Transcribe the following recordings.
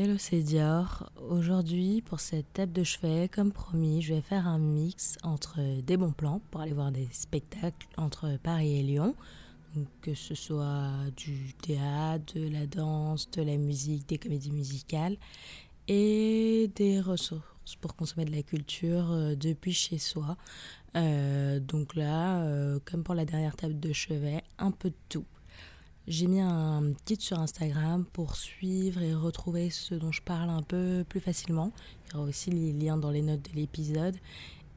Hello, c'est Dior. Aujourd'hui, pour cette table de chevet, comme promis, je vais faire un mix entre des bons plans pour aller voir des spectacles entre Paris et Lyon. que ce soit du théâtre, de la danse, de la musique, des comédies musicales et des ressources pour consommer de la culture euh, depuis chez soi. Euh, donc là, euh, comme pour la dernière table de chevet, un peu de tout. J'ai mis un guide sur Instagram pour suivre et retrouver ce dont je parle un peu plus facilement. Il y aura aussi les liens dans les notes de l'épisode.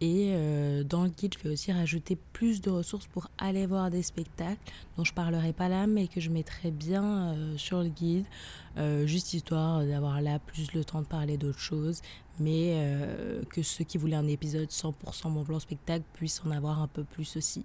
Et euh, dans le guide, je vais aussi rajouter plus de ressources pour aller voir des spectacles dont je parlerai pas là, mais que je mettrai bien euh, sur le guide, euh, juste histoire d'avoir là plus le temps de parler d'autres choses, mais que ceux qui voulaient un épisode 100% mon plan spectacle puissent en avoir un peu plus aussi.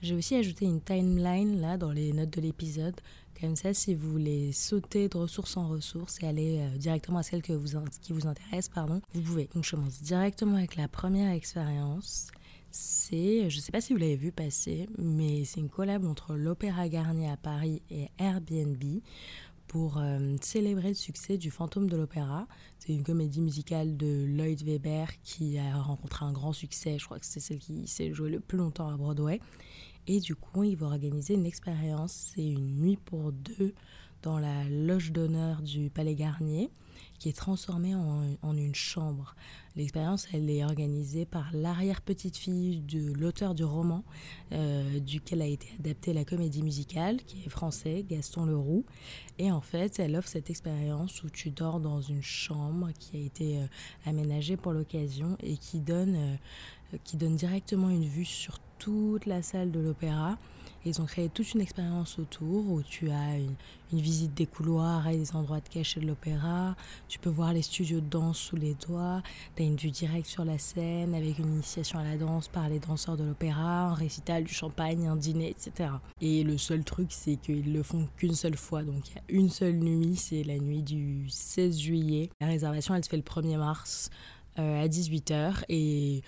J'ai aussi ajouté une timeline là dans les notes de l'épisode. Comme ça, si vous voulez sauter de ressource en ressource et aller euh, directement à celle qui vous intéresse, pardon, vous pouvez. Donc je commence directement avec la première expérience. C'est, je ne sais pas si vous l'avez vu passer, mais c'est une collab entre l'Opéra Garnier à Paris et Airbnb pour euh, célébrer le succès du Fantôme de l'Opéra. C'est une comédie musicale de Lloyd Webber qui a rencontré un grand succès. Je crois que c'est celle qui s'est jouée le plus longtemps à Broadway. Et du coup, il va organiser une expérience. C'est une nuit pour deux dans la loge d'honneur du Palais Garnier, qui est transformée en, une chambre. L'expérience, elle est organisée par l'arrière-petite-fille de l'auteur du roman, euh, duquel a été adaptée la comédie musicale, qui est français, Gaston Leroux. Et en fait, elle offre cette expérience où tu dors dans une chambre qui a été euh, aménagée pour l'occasion et qui donne, euh, qui donne directement une vue sur toute la salle de l'opéra. Ils ont créé toute une expérience autour où tu as une, visite des couloirs et des endroits de cachés de l'opéra. Tu peux voir les studios de danse sous les doigts. Tu as une vue directe sur la scène avec une initiation à la danse par les danseurs de l'opéra, un récital, du champagne, un dîner, etc. Et le seul truc, c'est qu'ils le font qu'une seule fois. Donc il y a une seule nuit, c'est la nuit du 16 juillet. La réservation, elle se fait le 1er mars euh, à 18h. Et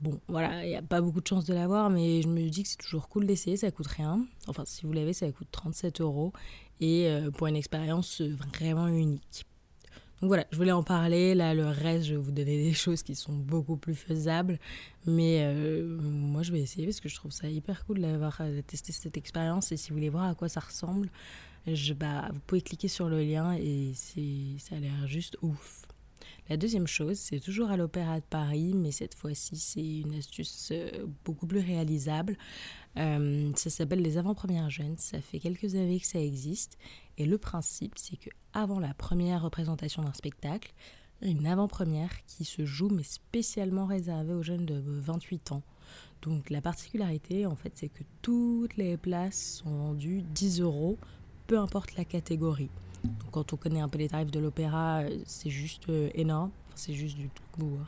Bon, voilà, il n'y a pas beaucoup de chance de l'avoir, mais je me dis que c'est toujours cool d'essayer, ça coûte rien. Enfin, si vous l'avez, ça coûte 37 euros. Et euh, pour une expérience vraiment unique. Donc voilà, je voulais en parler. Là, le reste, je vais vous donner des choses qui sont beaucoup plus faisables. Mais euh, moi, je vais essayer parce que je trouve ça hyper cool d'avoir euh, testé cette expérience. Et si vous voulez voir à quoi ça ressemble, bah, vous pouvez cliquer sur le lien et ça a l'air juste ouf. La deuxième chose, c'est toujours à l'Opéra de Paris, mais cette fois-ci, c'est une astuce euh, beaucoup plus réalisable. Euh, ça s'appelle les avant-premières jeunes. Ça fait quelques années que ça existe. Et le principe, c'est que avant la première représentation d'un spectacle, une avant-première qui se joue, mais spécialement réservée aux jeunes de 28 ans. Donc la particularité, en fait, c'est que toutes les places sont vendues 10 euros, peu importe la catégorie quand on connaît un peu les tarifs de l'opéra, euh, c'est juste euh, énorme. C'est juste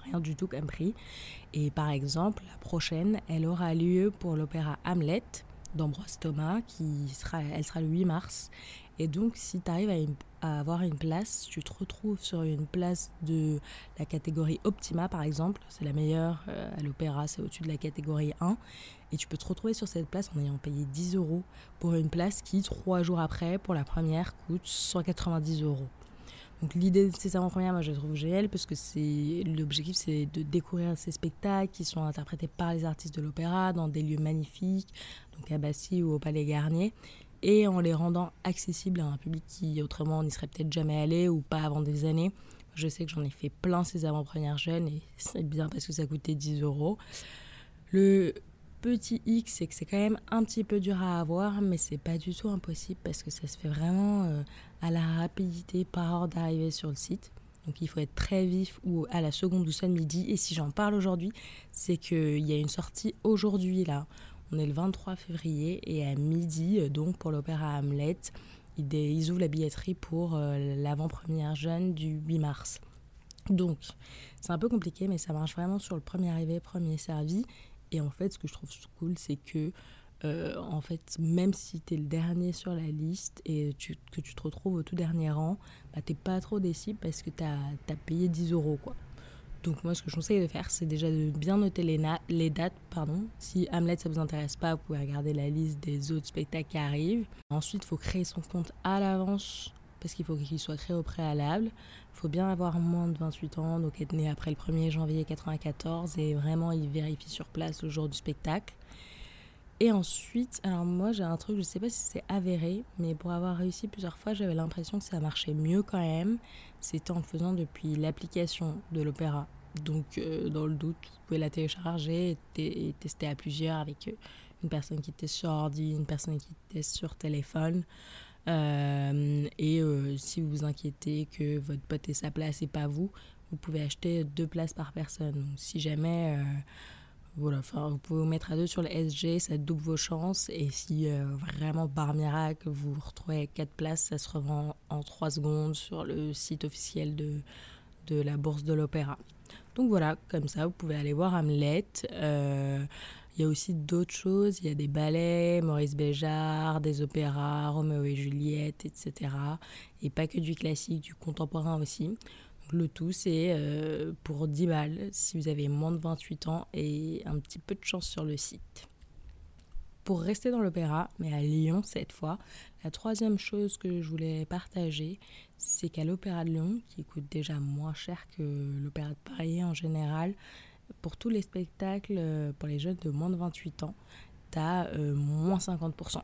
rien du tout comme prix. Et par exemple, la prochaine, elle aura lieu pour l'opéra Hamlet d'Ambroise Thomas, qui sera, elle sera le 8 mars. Et donc, si tu arrives à, avoir une place, tu te retrouves sur une place de la catégorie Optima, par exemple. C'est la meilleure euh, à l'opéra, c'est au-dessus de la catégorie 1. Et tu peux te retrouver sur cette place en ayant payé 10 euros pour une place qui, trois jours après, pour la première, coûte 190 euros. Donc l'idée de ces avant-premières, moi je trouve génial parce que c'est l'objectif c'est de découvrir ces spectacles qui sont interprétés par les artistes de l'opéra dans des lieux magnifiques, donc à Passy ou au Palais Garnier, et en les rendant accessibles à un public qui autrement n'y serait peut-être jamais allé ou pas avant des années. Je sais que j'en ai fait plein ces avant-premières jeunes et c'est bien parce que ça coûtait 10 euros. Le petit X, c'est que c'est quand même un petit peu dur à avoir, mais c'est pas du tout impossible parce que ça se fait vraiment euh, à la rapidité par ordre d'arrivée sur le site. Donc il faut être très vif ou à la seconde ou seule midi. Et si j'en parle aujourd'hui, c'est qu'il y a une sortie aujourd'hui là. On est le 23 février et à midi, euh, donc pour l'opéra Hamlet, ils ouvrent la billetterie pour euh, l'avant-première jeune du 8 mars. Donc, c'est un peu compliqué, mais ça marche vraiment sur le premier arrivé, premier servi. Et en fait, ce que je trouve cool, c'est que, euh, en fait, même si tu es le dernier sur la liste et que tu te retrouves au tout dernier rang, bah, t'es pas trop déçu parce que tu as, payé 10 euros, quoi. Donc moi, ce que je conseille de faire, c'est déjà de bien noter les, dates. Pardon. Si Hamlet, ça vous intéresse pas, vous pouvez regarder la liste des autres spectacles qui arrivent. Ensuite, il faut créer son compte à l'avance parce qu'il faut qu'il soit créé au préalable. Il faut bien avoir moins de 28 ans, donc être né après le 1er janvier 94 et vraiment il vérifie sur place le jour du spectacle. Et ensuite, alors moi j'ai un truc, je sais pas si c'est avéré, mais pour avoir réussi plusieurs fois, j'avais l'impression que ça marchait mieux quand même. C'était en le faisant depuis l'application de l'opéra. Donc euh, dans le doute, vous pouvez la télécharger et, tester à plusieurs avec euh, une personne qui était sur ordi, une personne qui était sur téléphone. Euh, et si vous vous inquiétez que votre pote ait sa place et pas vous, vous pouvez acheter deux places par personne. Donc si jamais voilà, enfin, vous pouvez vous mettre à deux sur le SG, ça double vos chances. Et si euh, vraiment par miracle vous retrouvez quatre places, ça se revend en trois secondes sur le site officiel de, de la Bourse de l'Opéra. Donc voilà, comme ça, vous pouvez aller voir Hamlet. Euh, il y a aussi d'autres choses. Il y a des ballets, Maurice Béjart, des opéras, Roméo et Juliette, etc. Et pas que du classique, du contemporain aussi. Le tout, c'est euh, pour 10 balles si vous avez moins de 28 ans et un petit peu de chance sur le site. Pour rester dans l'opéra, mais à Lyon cette fois, la troisième chose que je voulais partager, c'est qu'à l'Opéra de Lyon, qui coûte déjà moins cher que l'Opéra de Paris en général, pour tous les spectacles euh, pour les jeunes de moins de 28 ans, tu as euh, moins 50%.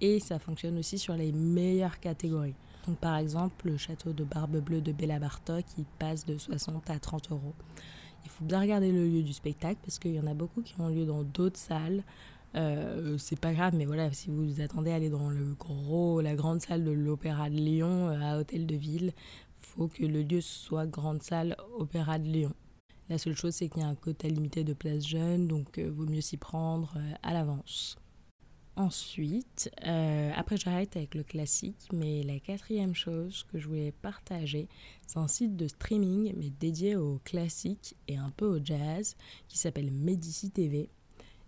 Et ça fonctionne aussi sur les meilleures catégories. Donc, par exemple, le château de Barbe Bleue de Bella Bartok, il passe de 60 à 30 euros. Il faut bien regarder le lieu du spectacle parce qu'il y en a beaucoup qui ont lieu dans d'autres salles. Euh, c'est pas grave, mais voilà, si vous attendez à aller dans le gros, la grande salle de l'Opéra de Lyon euh, à Hôtel de Ville, faut que le lieu soit grande salle Opéra de Lyon. La seule chose, c'est qu'il y a un quota limité de places jeunes, donc euh, vaut mieux s'y prendre à l'avance. Ensuite, euh, après j'arrête avec le classique, mais la quatrième chose que je voulais partager, c'est un site de streaming, mais dédié au classique et un peu au jazz, qui s'appelle Medici TV.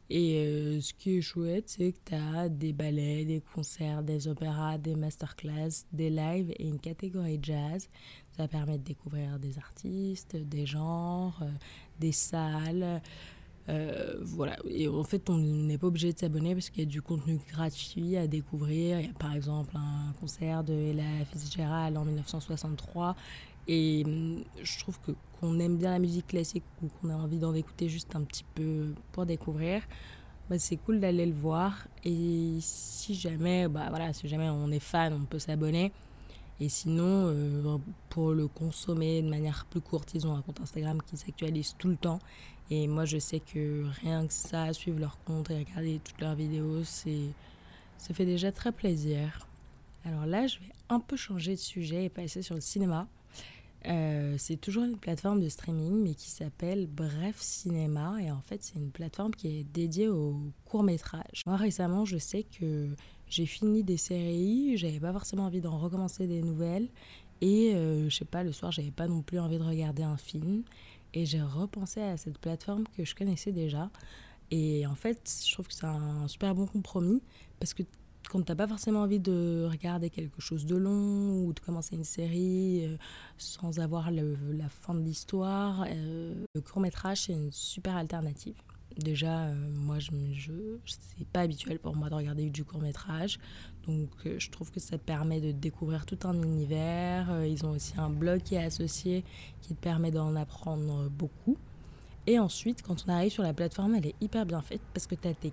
Et euh, ce qui est chouette, c'est que tu as des ballets, des concerts, des opéras, des masterclass, des lives et une catégorie jazz. Ça permet de découvrir des artistes, des genres, euh, des salles. Euh, voilà, et en fait, on n'est pas obligé de s'abonner parce qu'il y a du contenu gratuit à découvrir. Il y a par exemple un concert de Ella Fitzgerald en 1963. Et hum, je trouve que qu'on aime bien la musique classique ou qu'on a envie d'en écouter juste un petit peu pour découvrir, bah, c'est cool d'aller le voir. Et si jamais, bah voilà, si jamais on est fan, on peut s'abonner. Et sinon, euh, pour le consommer de manière plus courte, ils ont un compte Instagram qui s'actualise tout le temps. Et moi, je sais que rien que ça, suivre leur compte et regarder toutes leurs vidéos, ça fait déjà très plaisir. Alors là, je vais un peu changer de sujet et passer sur le cinéma. Euh, c'est toujours une plateforme de streaming, mais qui s'appelle Bref Cinéma. Et en fait, c'est une plateforme qui est dédiée aux courts-métrages. Moi, récemment, je sais que j'ai fini des séries, j'avais pas forcément envie d'en recommencer des nouvelles. Et euh, je sais pas, le soir, j'avais pas non plus envie de regarder un film. Et j'ai repensé à cette plateforme que je connaissais déjà. Et en fait, je trouve que c'est un super bon compromis parce que quand t'as pas forcément envie de regarder quelque chose de long ou de commencer une série euh, sans avoir la fin de l'histoire, euh, le court métrage c'est une super alternative. Déjà, euh, moi, je, je c'est pas habituel pour moi de regarder du court métrage, donc je trouve que ça permet de découvrir tout un univers. ils ont aussi un blog qui est associé qui te permet d'en apprendre beaucoup. Et ensuite, quand on arrive sur la plateforme, elle est hyper bien faite parce que tu as tes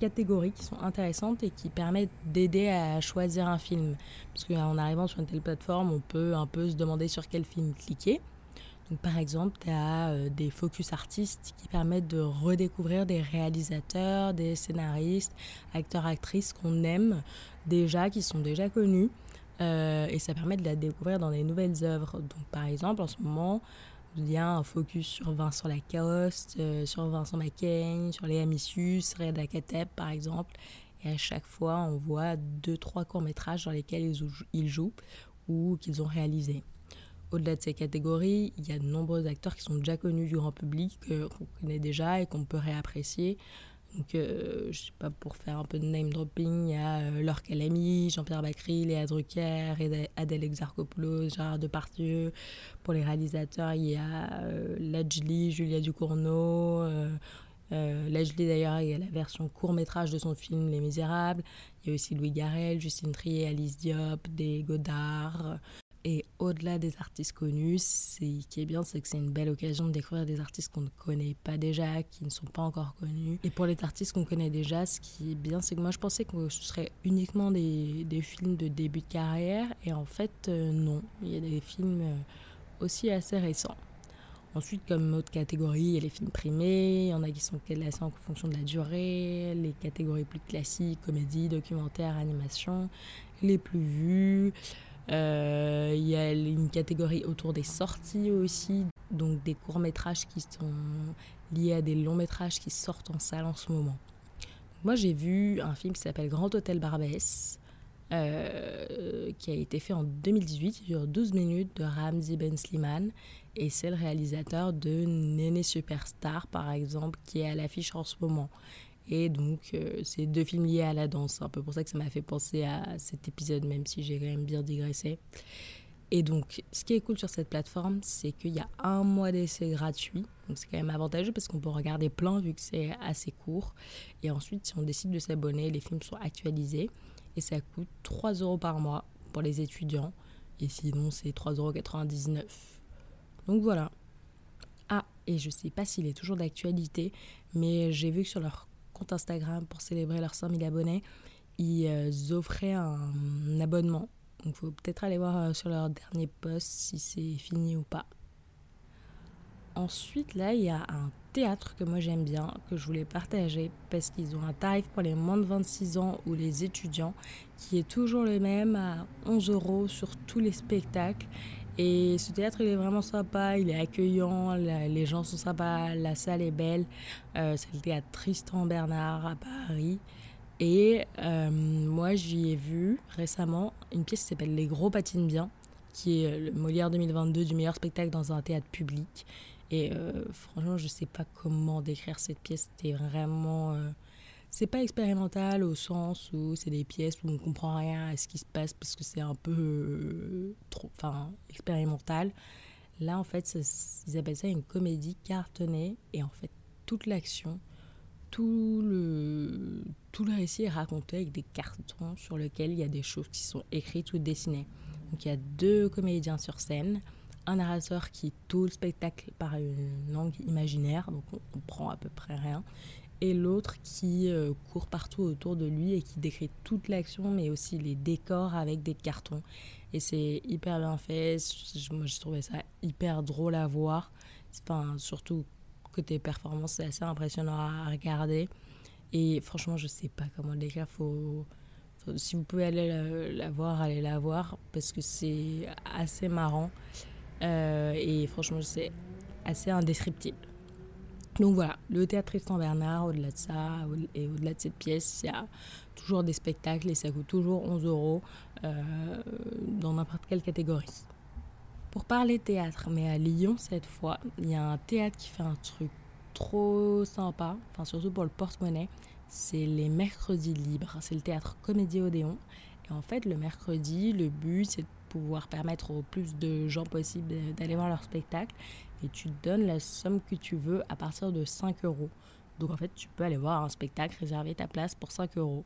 catégories qui sont intéressantes et qui permettent d'aider à choisir un film. Parce qu'en arrivant sur une telle plateforme, on peut un peu se demander sur quel film cliquer. Par exemple, tu as euh, des focus artistes qui permettent de redécouvrir des réalisateurs, des scénaristes, acteurs, actrices qu'on aime déjà, qui sont déjà connus. Euh, et ça permet de la découvrir dans des nouvelles œuvres. Donc, par exemple, en ce moment, il y a un focus sur Vincent Lacoste, euh, sur Vincent McCain, sur Léa Missus, Reda Kateb par exemple. Et à chaque fois, on voit deux, trois courts-métrages dans lesquels ils, jouent ou qu'ils ont réalisés. Au-delà de ces catégories, il y a de nombreux acteurs qui sont déjà connus du grand public, qu'on connaît déjà et qu'on peut réapprécier. Donc, euh, je sais pas, pour faire un peu de name dropping, il y a euh, Laure Calamy, Jean-Pierre Bacry, Léa Drucker, Adèle Exarchopoulos, Gérard Depardieu. Pour les réalisateurs, il y a euh, Lajli, Julia Ducournau. Euh, Euh, l'ai d'ailleurs, il y a la version court-métrage de son film Les Misérables. Il y a aussi Louis Garrel, Justine Trier, Alice Diop, des Godard. Et au-delà des artistes connus, ce qui est bien, c'est que c'est une belle occasion de découvrir des artistes qu'on ne connaît pas déjà, qui ne sont pas encore connus. Et pour les artistes qu'on connaît déjà, ce qui est bien, c'est que moi je pensais que ce serait uniquement des, des films de début de carrière. Et en fait, euh, non. Il y a des films euh, aussi assez récents. Ensuite, comme autre catégorie, il y a les films primés, il y en a qui sont classés en fonction de la durée, les catégories plus classiques, comédie, documentaire, animation, les plus vus. Euh, il y a une catégorie autour des sorties aussi, donc des courts-métrages qui sont liés à des longs-métrages qui sortent en salle en ce moment. Moi, j'ai vu un film qui s'appelle Grand Hôtel Barbès, euh, qui a été fait en 2018, il dure 12 minutes, de Ramzi Ben Sliman, et c'est le réalisateur de Néné Superstar, par exemple, qui est à l'affiche en ce moment. Et donc, euh, c'est deux films liés à la danse. Un peu pour ça que ça m'a fait penser à cet épisode, même si j'ai quand même bien digressé. Et donc, ce qui est cool sur cette plateforme, c'est qu'il y a un mois d'essai gratuit. Donc, c'est quand même avantageux parce qu'on peut regarder plein vu que c'est assez court. Et ensuite, si on décide de s'abonner, les films sont actualisés. Et ça coûte 3 euros par mois pour les étudiants. Et sinon, c'est 3,99 euros. Donc voilà. Ah, et je sais pas s'il est toujours d'actualité, mais j'ai vu que sur leur compte Instagram pour célébrer leurs 5000 abonnés, ils euh, offraient un abonnement. Donc il faut peut-être aller voir euh, sur leur dernier post si c'est fini ou pas. Ensuite, là, il y a un théâtre que moi j'aime bien, que je voulais partager, parce qu'ils ont un tarif pour les moins de 26 ans ou les étudiants, qui est toujours le même à 11 euros sur tous les spectacles. Et ce théâtre, il est vraiment sympa, il est accueillant, les gens sont sympas, la salle est belle. Euh, c'est le théâtre Tristan Bernard à Paris. Et euh, moi, j'y ai vu récemment une pièce qui s'appelle Les Gros patinent bien, qui est le Molière 2022 du meilleur spectacle dans un théâtre public. Et euh, franchement, je ne sais pas comment décrire cette pièce. C'était vraiment c'est pas expérimental au sens où c'est des pièces où on comprend rien à ce qui se passe parce que c'est un peu euh, trop enfin expérimental. Là en fait ils appellent ça une comédie cartonnée et en fait toute l'action tout le tout le récit est raconté avec des cartons sur lesquels il y a des choses qui sont écrites ou dessinées. Donc il y a deux comédiens sur scène un narrateur qui tout le spectacle par une langue imaginaire donc on comprend à peu près rien et l'autre qui euh, court partout autour de lui et qui décrit toute l'action, mais aussi les décors avec des cartons. Et c'est hyper bien fait. Moi, je trouvais ça hyper drôle à voir. Enfin, surtout côté performance, c'est assez impressionnant à regarder. Et franchement, je sais pas comment le décrire. Faut, si vous pouvez aller la, voir, allez la voir parce que c'est assez marrant. Euh, et franchement, c'est assez indescriptible. Donc voilà, le théâtre Tristan Bernard, au-delà de ça, et au-delà de cette pièce, il y a toujours des spectacles et ça coûte toujours 11 euros euh, dans n'importe quelle catégorie. Pour parler théâtre, mais à Lyon cette fois, il y a un théâtre qui fait un truc trop sympa, enfin surtout pour le porte-monnaie, c'est les mercredis libres. C'est le théâtre Comédie Odéon. Et en fait, le mercredi, le but, c'est pouvoir permettre au plus de gens possible d'aller voir leur spectacle et tu donnes la somme que tu veux à partir de 5 euros. Donc en fait, tu peux aller voir un spectacle, réserver ta place pour 5 euros.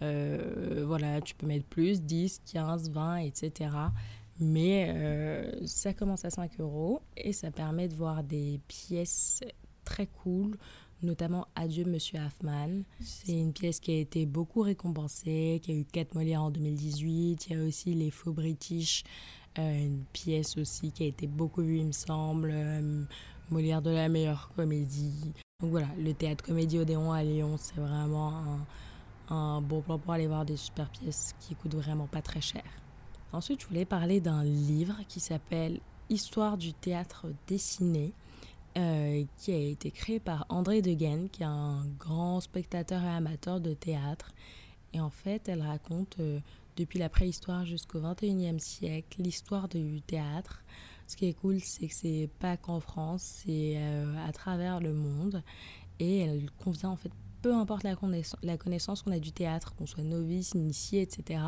Euh, voilà, tu peux mettre plus, 10, 15, 20, etc. Mais euh, ça commence à 5 euros et ça permet de voir des pièces très cool, notamment Adieu Monsieur Hoffman. C'est une pièce qui a été beaucoup récompensée, qui a eu 4 Molières en 2018. Il y a aussi Les Faux British euh, une pièce aussi qui a été beaucoup vue, il me semble. Euh, Molière de la meilleure comédie. Donc voilà, le théâtre Comédie Odéon à Lyon, c'est vraiment un, un, bon plan pour aller voir des super pièces qui coûtent vraiment pas très cher. Ensuite, je voulais parler d'un livre qui s'appelle Histoire du théâtre dessiné, euh, qui a été créé par André Degaine, qui est un grand spectateur et amateur de théâtre. Et en fait, elle raconte depuis la préhistoire jusqu'au 21e siècle, l'histoire du théâtre. Ce qui est cool, c'est que c'est pas qu'en France, c'est euh, à travers le monde. Et elle convient en fait, peu importe la, connaissance qu'on a du théâtre, qu'on soit novice, initié, etc.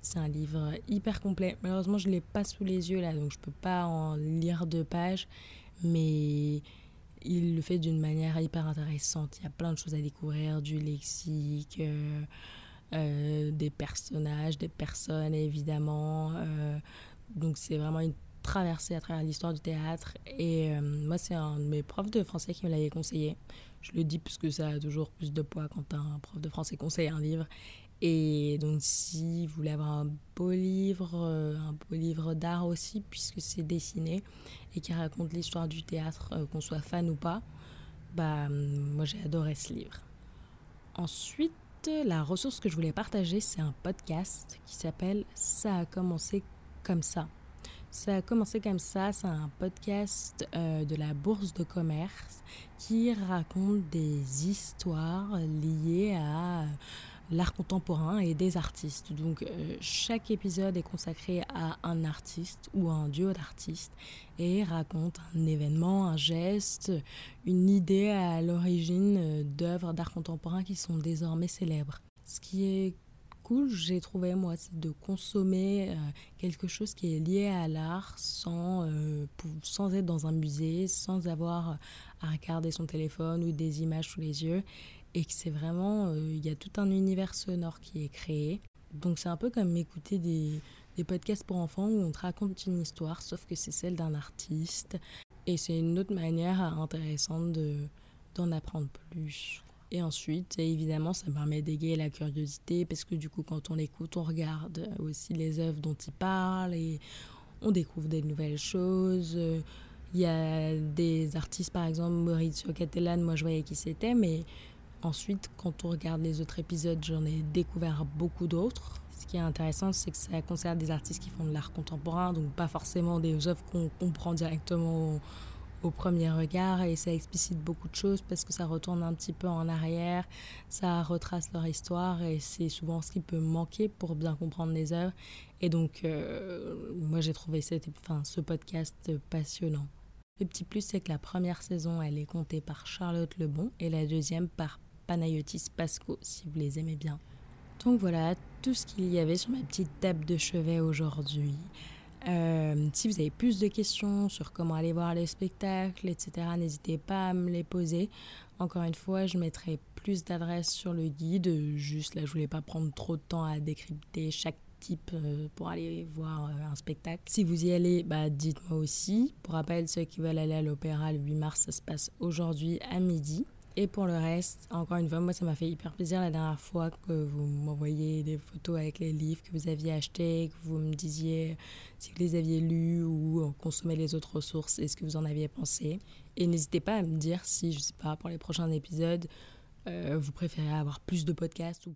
C'est un livre hyper complet. Malheureusement, je ne l'ai pas sous les yeux là, donc je peux pas en lire deux pages. Mais il le fait d'une manière hyper intéressante. Il y a plein de choses à découvrir, du lexique, euh, euh, des personnages, des personnes évidemment. Euh, donc c'est vraiment une traversée à travers l'histoire du théâtre. Et moi, c'est un de mes profs de français qui me l'avait conseillé. Je le dis parce que ça a toujours plus de poids quand un prof de français conseille un livre. Et donc, si vous voulez avoir un beau livre, un beau livre d'art aussi, puisque c'est dessiné, et qui raconte l'histoire du théâtre, euh, qu'on soit fan ou pas, bah, moi j'ai adoré ce livre. Ensuite, la ressource que je voulais partager, c'est un podcast qui s'appelle Ça a commencé comme ça. Ça a commencé comme ça, c'est un podcast euh, de la bourse de commerce qui raconte des histoires liées à l'art contemporain et des artistes. Donc euh, chaque épisode est consacré à un artiste ou à un duo d'artistes et raconte un événement, un geste, une idée à l'origine euh, d'œuvres d'art contemporain qui sont désormais célèbres. Ce qui est cool, j'ai trouvé moi, c'est de consommer euh, quelque chose qui est lié à l'art sans, sans être dans un musée, sans avoir à regarder son téléphone ou des images sous les yeux et que c'est vraiment, euh, il y a tout un univers sonore qui est créé. Donc c'est un peu comme écouter des, des podcasts pour enfants où on te raconte une histoire, sauf que c'est celle d'un artiste. Et c'est une autre manière intéressante de, d'en apprendre plus. Et ensuite, évidemment, ça permet d'égayer la curiosité parce que du coup, quand on l'écoute, on regarde aussi les œuvres dont il parle et on découvre des nouvelles choses. Il y a des artistes, par exemple, Maurizio Cattelan, moi je voyais qui c'était, mais Ensuite, quand on regarde les autres épisodes, j'en ai découvert beaucoup d'autres. Ce qui est intéressant, c'est que ça concerne des artistes qui font de l'art contemporain, donc pas forcément des œuvres qu'on comprend directement au, premier regard, et ça explicite beaucoup de choses parce que ça retourne un petit peu en arrière, ça retrace leur histoire, et c'est souvent ce qui peut manquer pour bien comprendre les œuvres. Et donc, euh, moi, j'ai trouvé cette, enfin, ce podcast passionnant. Le petit plus, c'est que la première saison, elle est comptée par Charlotte Lebon et la deuxième par Panayotis Pasco, si vous les aimez bien. Donc voilà, tout ce qu'il y avait sur ma petite table de chevet aujourd'hui. Euh, si vous avez plus de questions sur comment aller voir les spectacles, etc., n'hésitez pas à me les poser. Encore une fois, je mettrai plus d'adresses sur le guide. Juste là, je voulais pas prendre trop de temps à décrypter chaque type euh, pour aller voir euh, un spectacle. Si vous y allez, bah, dites-moi aussi. Pour rappel, ceux qui veulent aller à l'opéra le 8 mars, ça se passe aujourd'hui à midi. Et pour le reste, encore une fois, moi, ça m'a fait hyper plaisir la dernière fois que vous m'envoyiez des photos avec les livres que vous aviez achetés, que vous me disiez si vous les aviez lus ou consommé les autres ressources et ce que vous en aviez pensé. Et n'hésitez pas à me dire si, je sais pas, pour les prochains épisodes, euh, vous préférez avoir plus de podcasts ou